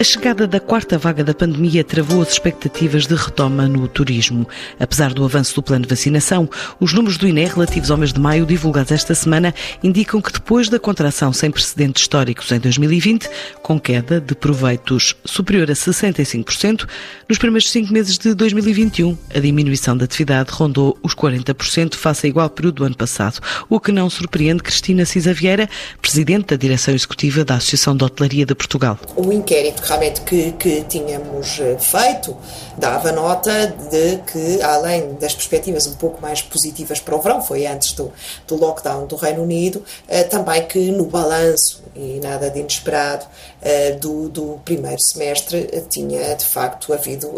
A chegada da quarta vaga da pandemia travou as expectativas de retoma no turismo. Apesar do avanço do plano de vacinação, os números do INE relativos ao mês de maio, divulgados esta semana, indicam que depois da contração sem precedentes históricos em 2020, com queda de proveitos superior a 65%, nos primeiros cinco meses de 2021, a diminuição da atividade rondou os 40% face a igual período do ano passado, o que não surpreende Cristina Cisa Vieira, presidente da direção executiva da Associação de Hotelaria de Portugal. O inquérito realmente que, que tínhamos eh, feito dava nota de que, além das perspectivas um pouco mais positivas para o verão, foi antes do, do lockdown do Reino Unido, eh, também que no balanço, e nada de inesperado, eh, do, do primeiro semestre tinha de facto havido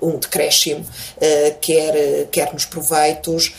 um decréscimo, quer, quer nos proveitos,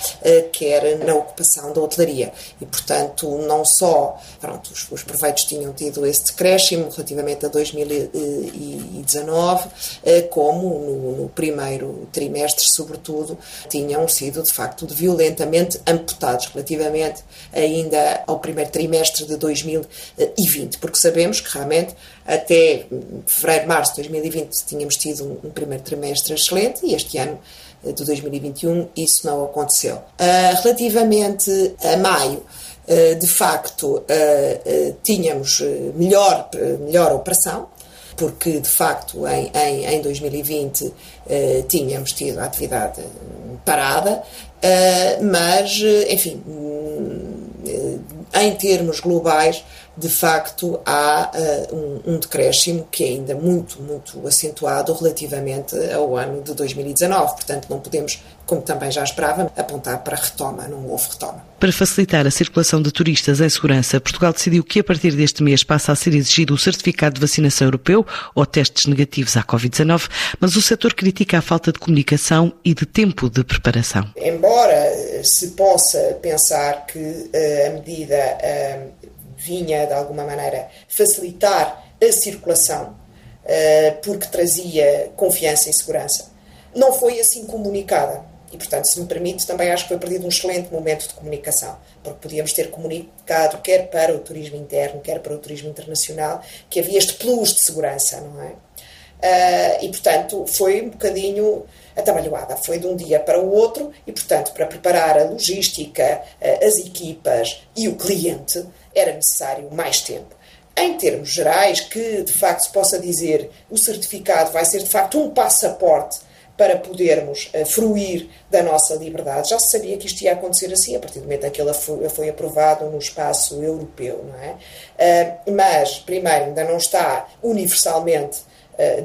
quer na ocupação da hotelaria. E, portanto, não só pronto, os, os proveitos tinham tido esse decréscimo relativamente a 2019, eh, como no, primeiro trimestre, sobretudo, tinham sido de facto violentamente amputados relativamente ainda ao primeiro trimestre de 2020, porque sabemos que realmente até fevereiro, março de 2020 tínhamos tido um, primeiro trimestre excelente e este ano eh, de 2021 isso não aconteceu. Uh, relativamente a maio, de facto, uh, tínhamos melhor, melhor operação, porque de facto em, em, em 2020 tínhamos tido a atividade parada, mas, enfim, hum, em termos globais, de facto há uh, um, um decréscimo que é ainda muito, muito acentuado relativamente ao ano de 2019. Portanto, não podemos, como também já esperava, apontar para retoma, não houve retoma. Para facilitar a circulação de turistas em segurança, Portugal decidiu que a partir deste mês passa a ser exigido o certificado de vacinação europeu ou testes negativos à Covid-19, mas o setor critica a falta de comunicação e de tempo de preparação. Embora se possa pensar que uh, a medida uh, vinha, de alguma maneira, facilitar a circulação, eh, porque trazia confiança e segurança, não foi assim comunicada. E, portanto, se me permite, também acho que foi perdido um excelente momento de comunicação, porque podíamos ter comunicado, quer para o turismo interno, quer para o turismo internacional, que havia este plus de segurança, não é? Uh, e, portanto, foi um bocadinho atabalhoada. Foi de um dia para o outro e, portanto, para preparar a logística, uh, as equipas e o cliente, era necessário mais tempo. Em termos gerais, que de facto se possa dizer o certificado vai ser de facto um passaporte para podermos uh, fruir da nossa liberdade. Já se sabia que isto ia acontecer assim, a partir do momento em que ele foi, aprovado no espaço europeu, não é? Uh, mas, primeiro, ainda não está universalmente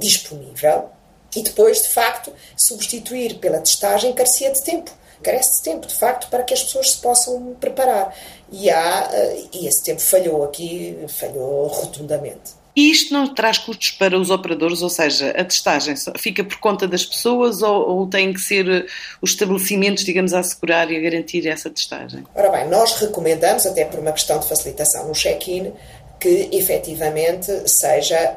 disponível e depois, de facto, substituir pela testagem carecia de tempo carece de tempo, de facto, para que as pessoas se possam preparar. E, há, eh, e esse tempo falhou aqui, falhou rotundamente. E isto não traz custos para os operadores, ou seja, a testagem fica por conta das pessoas ou, ou têm que ser eh, os estabelecimentos, digamos, a assegurar e a garantir essa testagem? Ora bem, nós recomendamos, até por uma questão de facilitação no check-in, que efetivamente seja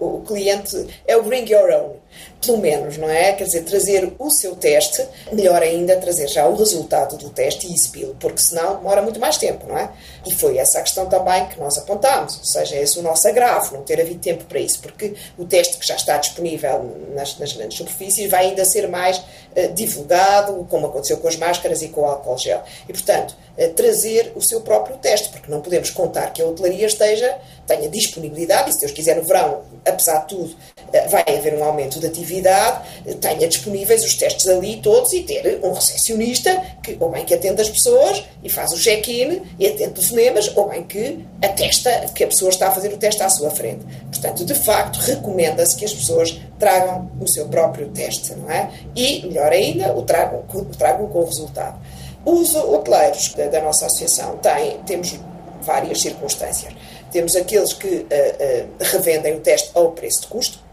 uh, o cliente, é o bring your own pelo menos, não é? Quer dizer, trazer o seu teste, melhor ainda trazer já o resultado do teste e expilo, porque senão demora muito mais tempo, não é? E foi essa a questão também que nós apontámos, ou seja, esse é o nosso agravo, não ter havido tempo para isso, porque o teste que já está disponível nas, nas grandes superfícies vai ainda ser mais uh, divulgado, como aconteceu com as máscaras e com o álcool gel. E, portanto, uh, trazer o seu próprio teste, porque não podemos contar que a hotelaria esteja, tenha disponibilidade, e se Deus quiser no verão, apesar de tudo, uh, vai haver um aumento de atividade tenha disponíveis os testes ali todos e ter um recepcionista que, ou bem que atende as pessoas e faz o check-in e atende telefonemas, ou bem que atesta que a pessoa está a fazer o teste à sua frente. Portanto, de facto, recomenda-se que as pessoas tragam o seu próprio teste, não é? E, melhor ainda, o tragam, o tragam com o resultado. Os hoteleiros da, da nossa associação têm, temos várias circunstâncias. Temos aqueles que uh, uh, revendem o teste ao preço de custo,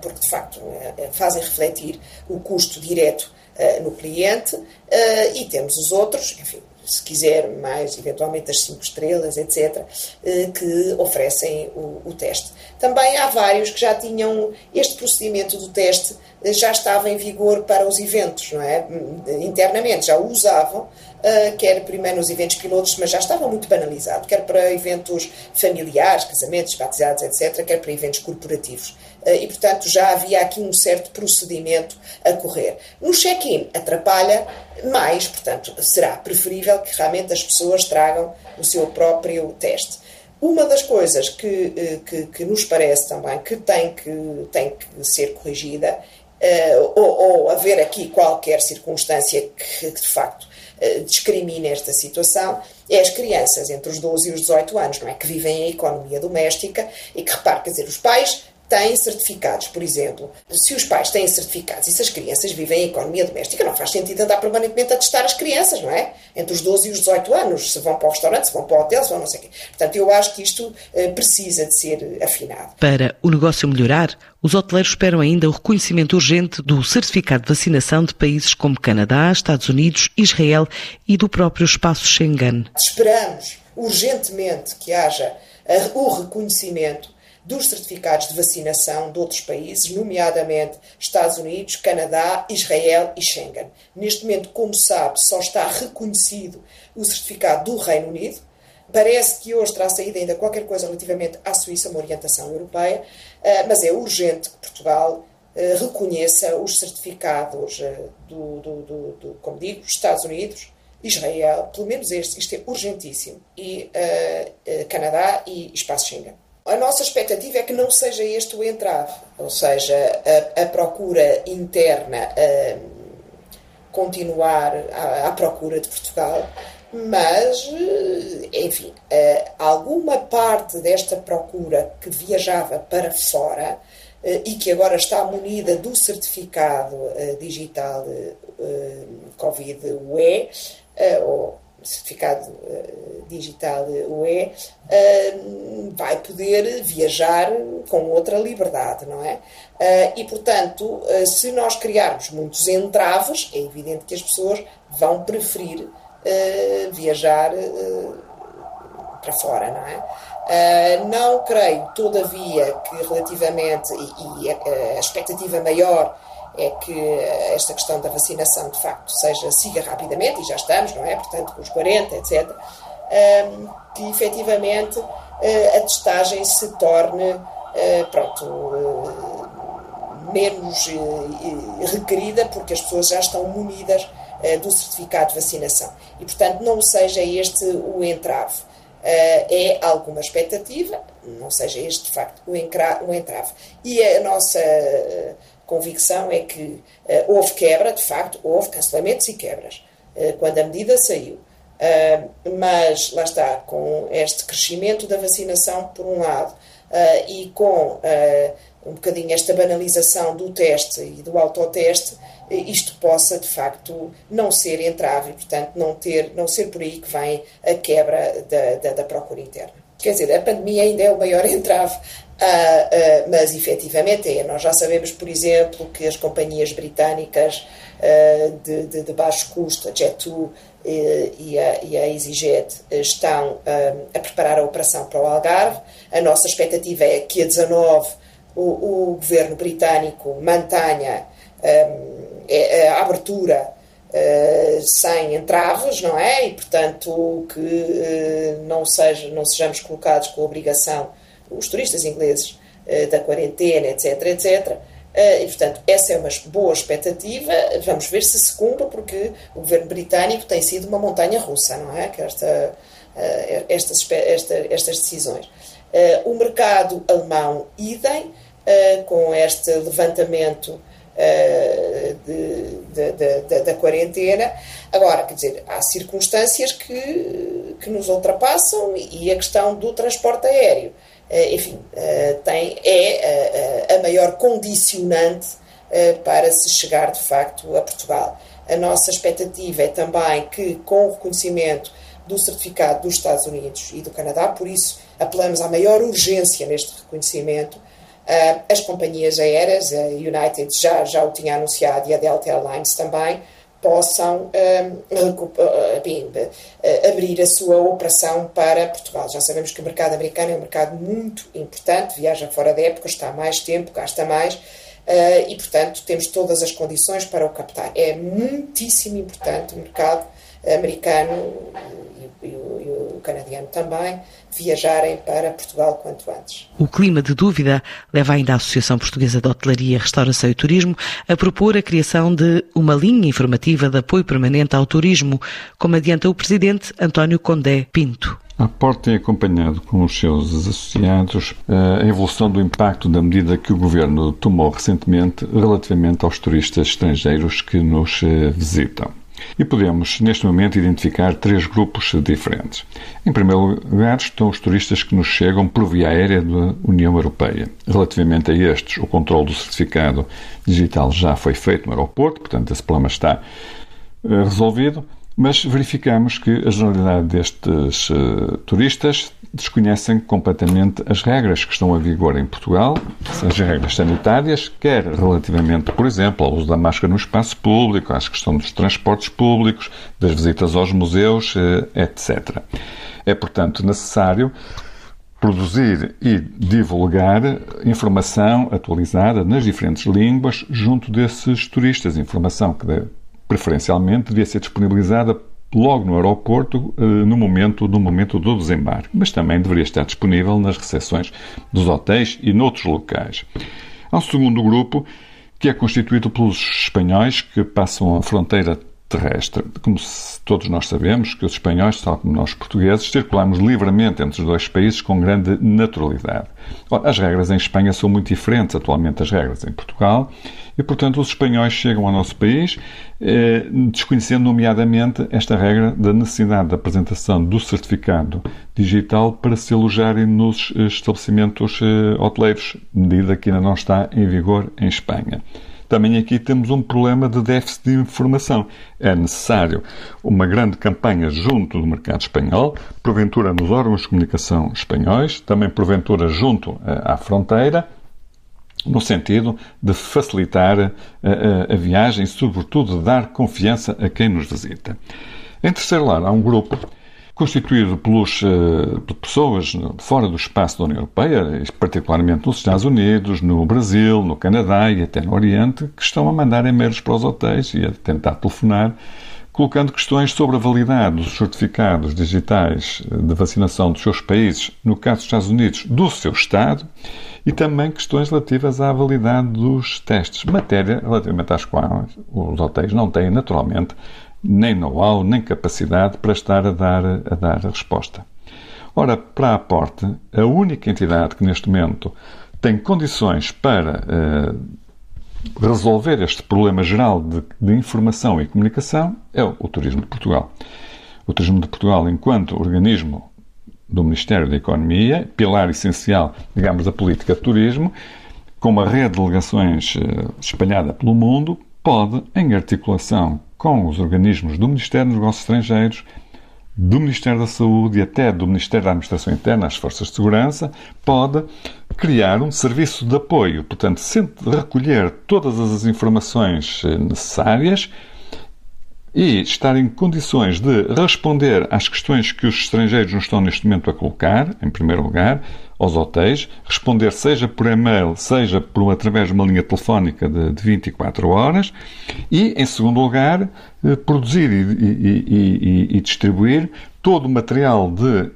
porque de facto eh, fazem refletir o custo direto eh, no cliente, e temos os outros, enfim, se quiser, mais eventualmente as 5 estrelas, etc., eh, que oferecem o, o, teste. Também há vários que já tinham este procedimento do teste, eh, já estava em vigor para os eventos, não é? Internamente já o usavam, quer primeiro nos eventos pilotos, mas já estava muito banalizado, quer para eventos familiares, casamentos, batizados, etc., quer para eventos corporativos. Uh, e, portanto, já havia aqui um certo procedimento a correr. No check-in, atrapalha mais, portanto, será preferível que realmente as pessoas tragam o seu próprio teste. Uma das coisas que, eh, que, que, nos parece também que tem que, tem que ser corrigida, uh, ou, ou, haver aqui qualquer circunstância que, de facto discrimine esta situação, é as crianças entre os 12 e os 18 anos, não é? Que vivem a economia doméstica e que, repare, quer dizer, os pais têm certificados, por exemplo. Se os pais têm certificados e se as crianças vivem em economia doméstica, não faz sentido andar permanentemente a testar as crianças, não é? Entre os 12 e os 18 anos, se vão para o restaurante, se vão para o hotel, se vão não sei o quê. Portanto, eu acho que isto eh, precisa de ser afinado. Para o negócio melhorar, os hoteleiros esperam ainda o reconhecimento urgente do certificado de vacinação de países como Canadá, Estados Unidos, Israel e do próprio espaço Schengen. Esperamos urgentemente que haja eh, o reconhecimento dos certificados de vacinação de outros países, nomeadamente Estados Unidos, Canadá, Israel e Schengen. Neste momento, como sabe, só está reconhecido o certificado do Reino Unido. Parece que hoje terá saído ainda qualquer coisa relativamente à Suíça, uma orientação europeia, eh, mas é urgente que Portugal eh, reconheça os certificados eh, do, do, do, do como digo, Estados Unidos, Israel, pelo menos este, isto é urgentíssimo, e uh, Canadá e Espaço Schengen. A nossa expectativa é que não seja este o entrave, ou seja, a, a procura interna a continuar à, à, procura de Portugal, mas, enfim, alguma parte desta procura que viajava para fora e que agora está munida do certificado digital Covid-UE, ou certificado uh, digital UE, uh, vai poder viajar com outra liberdade, não é? E, portanto, se nós criarmos muitos entraves, é evidente que as pessoas vão preferir viajar para fora, não é? não creio, todavia, que relativamente, e, e a, a expectativa maior é que esta questão da vacinação, de facto, seja, siga rapidamente, e já estamos, não é? Portanto, com os 40, etc., um, que efetivamente uh, a testagem se torne, uh, pronto, uh, menos requerida, porque as pessoas já estão munidas do certificado de vacinação. E, portanto, não seja este o entrave. é alguma expectativa, não seja este, de facto, o, entrave. E a nossa convicção é que uh, houve quebra, de facto, houve cancelamentos e quebras, uh, quando a medida saiu. Uh, mas, lá está, com este crescimento da vacinação, por um lado, e com um bocadinho esta banalização do teste e do autoteste, isto possa, de facto, não ser entrave portanto, não, ter, não ser por aí que vem a quebra da, da, da procura interna. Quer dizer, a pandemia ainda é o maior entrave Uh, uh, mas efetivamente é. Nós já sabemos, por exemplo, que as companhias britânicas uh, de, de, de, baixo custo, a Jet2 e a, e a EasyJet, estão a preparar a operação para o Algarve. A nossa expectativa é que a 19 o, o governo britânico mantenha um, a abertura sem entraves, não é? E, portanto, que não, seja, não sejamos colocados com a obrigação os turistas ingleses eh, da quarentena, etc, etc. Eh, e, portanto, essa é uma boa expectativa. Vamos ver se se cumpre, porque o governo britânico tem sido uma montanha russa, não é? Eh, estas, esta, estas decisões. O mercado alemão, idem, com este levantamento da quarentena. Agora, quer dizer, há circunstâncias que, que nos ultrapassam e a questão do transporte aéreo enfim, eh, tem, é eh, a maior condicionante para se chegar de facto a Portugal. A nossa expectativa é também que, com o reconhecimento do certificado dos Estados Unidos e do Canadá, por isso apelamos à maior urgência neste reconhecimento. As companhias aéreas, a United já, já o tinha anunciado e a Delta Airlines também, possam abrir a sua operação para Portugal. Já sabemos que o mercado americano é um mercado muito importante, viaja fora da época, está mais tempo, gasta mais. Uh, e, portanto, temos todas as condições para o captar. É muitíssimo importante o mercado americano e, e, e, o canadiano também viajarem para Portugal quanto antes. O clima de dúvida leva ainda a Associação Portuguesa de Hotelaria, Restauração e Turismo a propor a criação de uma linha informativa de apoio permanente ao turismo, como adianta o presidente António Condé Pinto. A PORT tem acompanhado com os seus associados eh, a evolução do impacto da medida que o Governo tomou recentemente relativamente aos turistas estrangeiros que nos eh, visitam. E podemos, neste momento, identificar três grupos diferentes. Em primeiro lugar, estão os turistas que nos chegam por via aérea da União Europeia. Relativamente a estes, o controle do certificado digital já foi feito no aeroporto, portanto, esse problema está eh, resolvido. Mas verificamos que a generalidade destes uh, turistas desconhecem completamente as regras que estão a vigor em Portugal, as regras sanitárias, quer relativamente, por exemplo, ao uso da máscara no espaço público, à questão dos transportes públicos, das visitas aos museus, uh, etc. É, portanto, necessário produzir e divulgar informação atualizada nas diferentes línguas junto desses turistas, informação que preferencialmente devia ser disponibilizada logo no aeroporto, eh, no momento, no momento do desembarque, mas também deveria estar disponível nas recepções dos hotéis e noutros locais. Um segundo grupo, que é constituído pelos espanhóis que passam a fronteira terrestre. Como todos nós sabemos, que os espanhóis, tal como nós portugueses, circulamos livremente entre os dois países com grande naturalidade. Ora, as regras em Espanha são muito diferentes atualmente das regras em Portugal e, portanto, os espanhóis chegam ao nosso país eh, desconhecendo, nomeadamente, esta regra da necessidade da apresentação do certificado digital para se alojarem nos estabelecimentos eh, hoteleiros, medida que ainda não está em vigor em Espanha. Também aqui temos um problema de déficit de informação. É necessário uma grande campanha junto do mercado espanhol, porventura nos órgãos de comunicação espanhóis, também porventura junto eh, à fronteira, no sentido de facilitar a, a, a viagem e, sobretudo, dar confiança a quem nos visita. Em terceiro lugar, há um grupo constituído pelos, uh, por pessoas fora do espaço da União Europeia, particularmente nos Estados Unidos, no Brasil, no Canadá e até no Oriente, que estão a mandar e-mails para os hotéis e a tentar telefonar, colocando questões sobre a validade dos certificados digitais de vacinação dos seus países, no caso dos Estados Unidos, do seu Estado, e também questões relativas à validade dos testes, matéria relativamente às quais os hotéis não têm, naturalmente, nem know-how, nem capacidade para estar a dar a, dar a resposta. Ora, para a Aporte, a única entidade que neste momento tem condições para uh, resolver este problema geral de, de, informação e comunicação é o, o Turismo de Portugal. O Turismo de Portugal, enquanto organismo do Ministério da Economia, pilar essencial, digamos, da política de turismo, com uma rede de delegações uh, espalhada pelo mundo, pode, em articulação com os organismos do Ministério dos Negócios Estrangeiros, do Ministério da Saúde e até do Ministério da Administração Interna, as Forças de Segurança, pode criar um serviço de apoio, portanto, recolher todas as informações eh, necessárias e estar em condições de responder às questões que os estrangeiros nos estão neste momento a colocar, em primeiro lugar, aos hotéis, responder seja por e-mail, seja por através de uma linha telefónica de, de 24 horas e, em segundo lugar, eh, produzir e, e, e, e distribuir todo o material de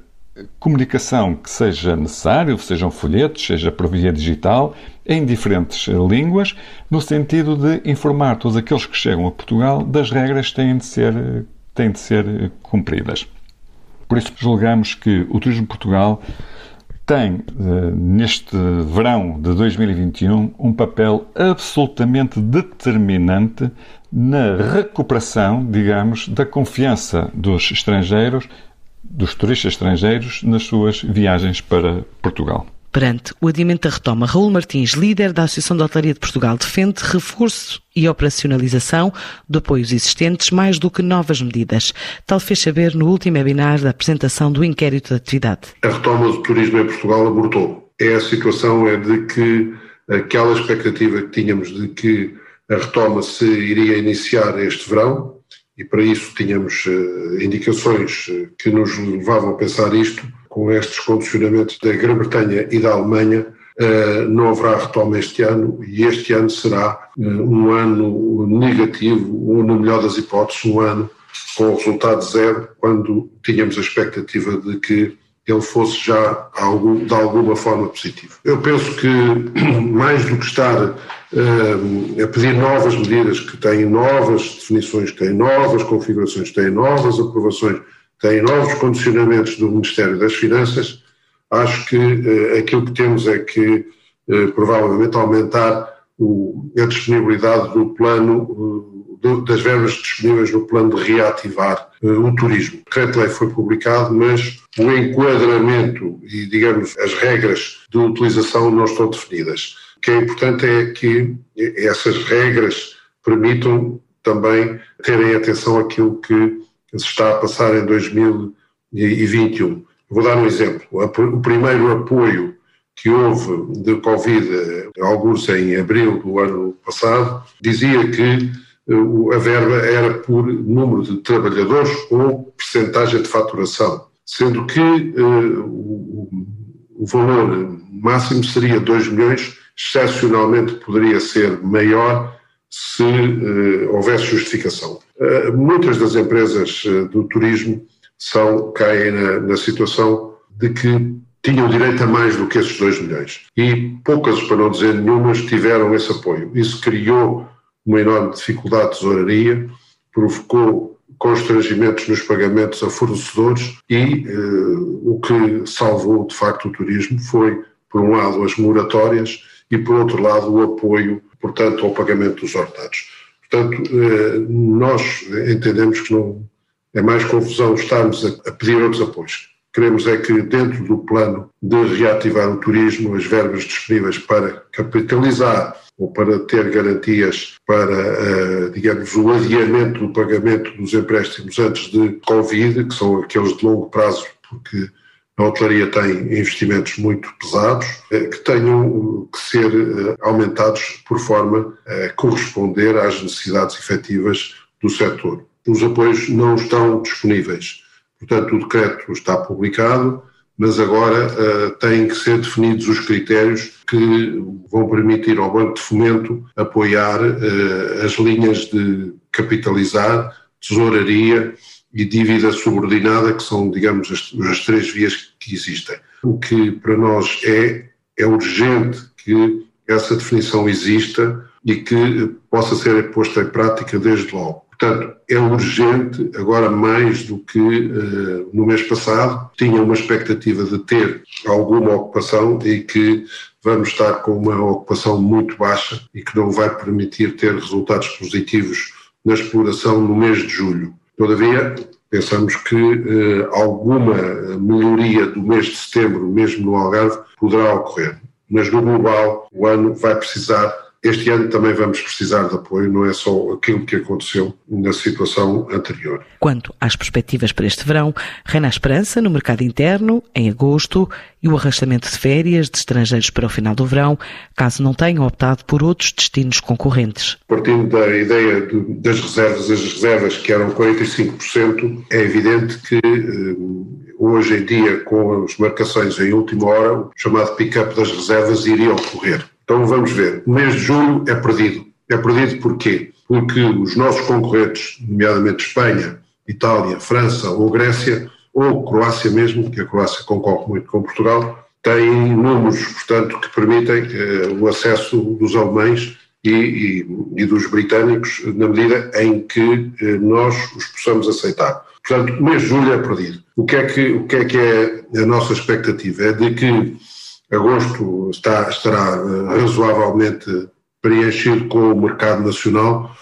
comunicação que seja necessário, sejam folhetos, seja por via digital, em diferentes eh, línguas, no sentido de informar todos aqueles que chegam a Portugal das regras que têm de ser, eh, têm de ser cumpridas. Por isso, julgamos que o Turismo Portugal tem, eh, neste verão de 2021, um papel absolutamente determinante na recuperação, digamos, da confiança dos estrangeiros, dos turistas estrangeiros, nas suas viagens para Portugal. Perante o adiamento da retoma, Raul Martins, líder da Associação de Hotelaria de Portugal, defende reforço e operacionalização de apoios existentes mais do que novas medidas. Tal fez saber no último webinar da apresentação do inquérito de atividade. A retoma do turismo em Portugal abortou. É a situação é de que aquela expectativa que tínhamos de que a retoma se iria iniciar este verão e para isso tínhamos indicações que nos levavam a pensar isto, com estes condicionamentos da Grã-Bretanha e da Alemanha, não haverá retoma este ano e este ano será um ano negativo, ou no melhor das hipóteses, um ano com resultado zero, quando tínhamos a expectativa de que ele fosse já algum, de alguma forma positivo. Eu penso que, mais do que estar uh, a pedir novas medidas que têm novas definições, que têm novas configurações, que têm novas aprovações, têm novos condicionamentos do Ministério das Finanças, acho que uh, aquilo que temos é que uh, provavelmente aumentar o, a disponibilidade do plano das verbas disponíveis no plano de reativar o turismo. O decreto-lei foi publicado, mas o enquadramento e, digamos, as regras de utilização não estão definidas. O que é importante é que essas regras permitam também terem atenção àquilo que se está a passar em 2021. Vou dar um exemplo. O primeiro apoio que houve de Covid, eh, alguns em abril do ano passado, dizia que a verba era por número de trabalhadores ou percentagem de faturação, sendo que o, o, valor máximo seria 2 milhões, excepcionalmente poderia ser maior se uh, houvesse justificação. Uh, muitas das empresas do turismo são, caem na, na situação de que tinham direito a mais do que esses 2 milhões. E poucas, para não dizer nenhumas, tiveram esse apoio. Isso criou uma enorme dificuldade de tesouraria, provocou constrangimentos nos pagamentos a fornecedores e eh, o que salvou de facto o turismo foi, por um lado, as moratórias e, por outro lado, o apoio, portanto, ao pagamento dos ordenados. Portanto, eh, nós entendemos que não é mais confusão estarmos a, pedir outros apoios. Queremos é que, dentro do plano de reativar o turismo, as verbas disponíveis para capitalizar ou para ter garantias para, eh, digamos, o adiamento do pagamento dos empréstimos antes de Covid, que são aqueles de longo prazo, porque a hotelaria tem investimentos muito pesados, eh, que tenham que ser eh, aumentados por forma a corresponder às necessidades efetivas do setor. Os apoios não estão disponíveis. Portanto, o decreto está publicado, mas agora uh, têm que ser definidos os critérios que vão permitir ao Banco de Fomento apoiar uh, as linhas de capitalizar, tesouraria e dívida subordinada, que são, digamos, as, as três vias que existem. O que para nós é, é urgente que essa definição exista e que possa ser posta em prática desde logo. Portanto, é urgente, agora mais do que uh, no mês passado, tinha uma expectativa de ter alguma ocupação e que vamos estar com uma ocupação muito baixa e que não vai permitir ter resultados positivos na exploração no mês de julho. Todavia, pensamos que uh, alguma melhoria do mês de setembro, mesmo no Algarve, poderá ocorrer. Mas no global, o ano vai precisar este ano também vamos precisar de apoio, não é só aquilo que aconteceu na situação anterior. Quanto às perspectivas para este verão, reina a esperança no mercado interno, em agosto, e o arrastamento de férias de estrangeiros para o final do verão, caso não tenham optado por outros destinos concorrentes. Partindo da ideia de, das reservas, as reservas que eram 45%, é evidente que eh, hoje em dia, com as marcações em última hora, o chamado pick-up das reservas iria ocorrer. Então vamos ver. O mês de julho é perdido. É perdido porquê? Porque os nossos concorrentes, nomeadamente Espanha, Itália, França ou Grécia, ou Croácia mesmo, que a Croácia concorre muito com Portugal, têm números, portanto, que permitem eh, o acesso dos alemães e, e, e, dos britânicos na medida em que eh, nós os possamos aceitar. Portanto, o mês de julho é perdido. O que é que, o que, é, que é a nossa expectativa? É de que Agosto está, estará eh, razoavelmente preenchido com o mercado nacional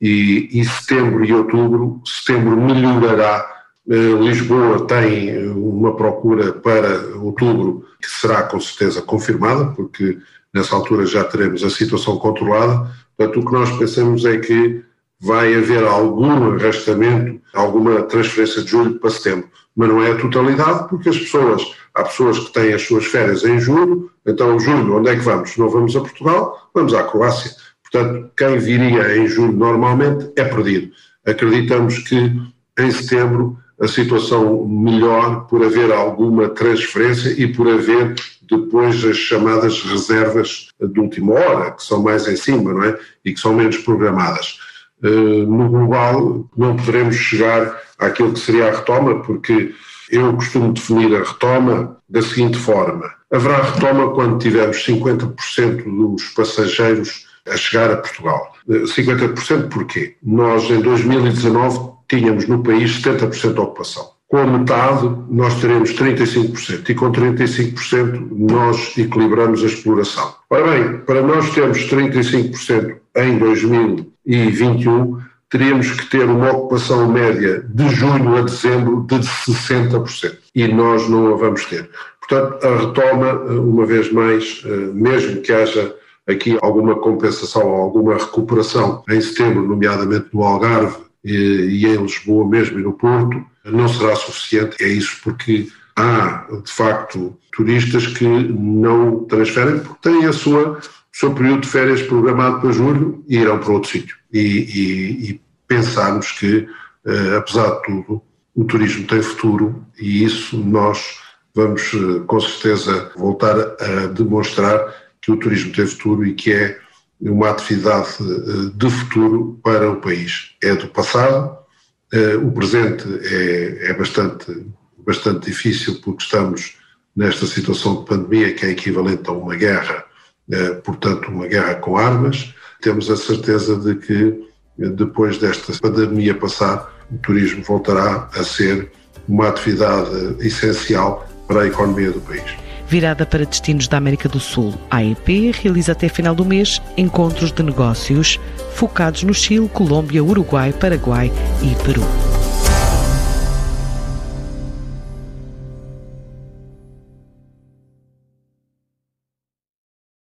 e, e setembro e outubro, setembro melhorará. Eh, Lisboa tem eh, uma procura para outubro que será com certeza confirmada, porque nessa altura já teremos a situação controlada. Portanto, o que nós pensamos é que vai haver algum arrastamento, alguma transferência de julho para setembro, mas não é a totalidade, porque as pessoas Há pessoas que têm as suas férias em julho, então julho, onde é que vamos? Não vamos a Portugal, vamos à Croácia. Portanto, quem viria em julho normalmente é perdido. acreditamos que em setembro a situação melhor por haver alguma transferência e por haver depois as chamadas reservas de última hora, que são mais em cima, não é? E que são menos programadas. Eh, no global, não poderemos chegar àquilo que seria a retoma, porque eu costumo definir a retoma da seguinte forma: haverá retoma quando tivermos 50% dos passageiros a chegar a Portugal. 50% eh, porquê? Nós, em 2019, tínhamos no país 70% de ocupação. Com a metade, nós teremos 35%, e com 35% nós equilibramos a exploração. Ora bem, para nós termos 35% em 2021, teríamos que ter uma ocupação média de julho a dezembro de 60%. E nós não a vamos ter. Portanto, a retoma, uma vez mais, eh, mesmo que haja aqui alguma compensação alguma recuperação em setembro, nomeadamente no Algarve e em Lisboa mesmo e no Porto, não será suficiente. É isso porque há, de facto, turistas que não transferem porque têm a sua, seu período de férias programado para julho e irão para outro sítio. E, e, e pensarmos que, uh, apesar de tudo, o turismo tem futuro e isso nós vamos, uh, com certeza, voltar a demonstrar que o turismo tem futuro e que é uma atividade uh, de futuro para o país. É do passado, o presente é, é bastante, bastante difícil porque estamos nesta situação de pandemia que é equivalente a uma guerra, portanto, uma guerra com armas. Temos a certeza de que depois desta pandemia passar, o turismo voltará a ser uma atividade essencial para a economia do país. Virada para destinos da América do Sul, a AEP realiza até final do mês encontros de negócios focados no Chile, Colômbia, Uruguai, Paraguai e Peru.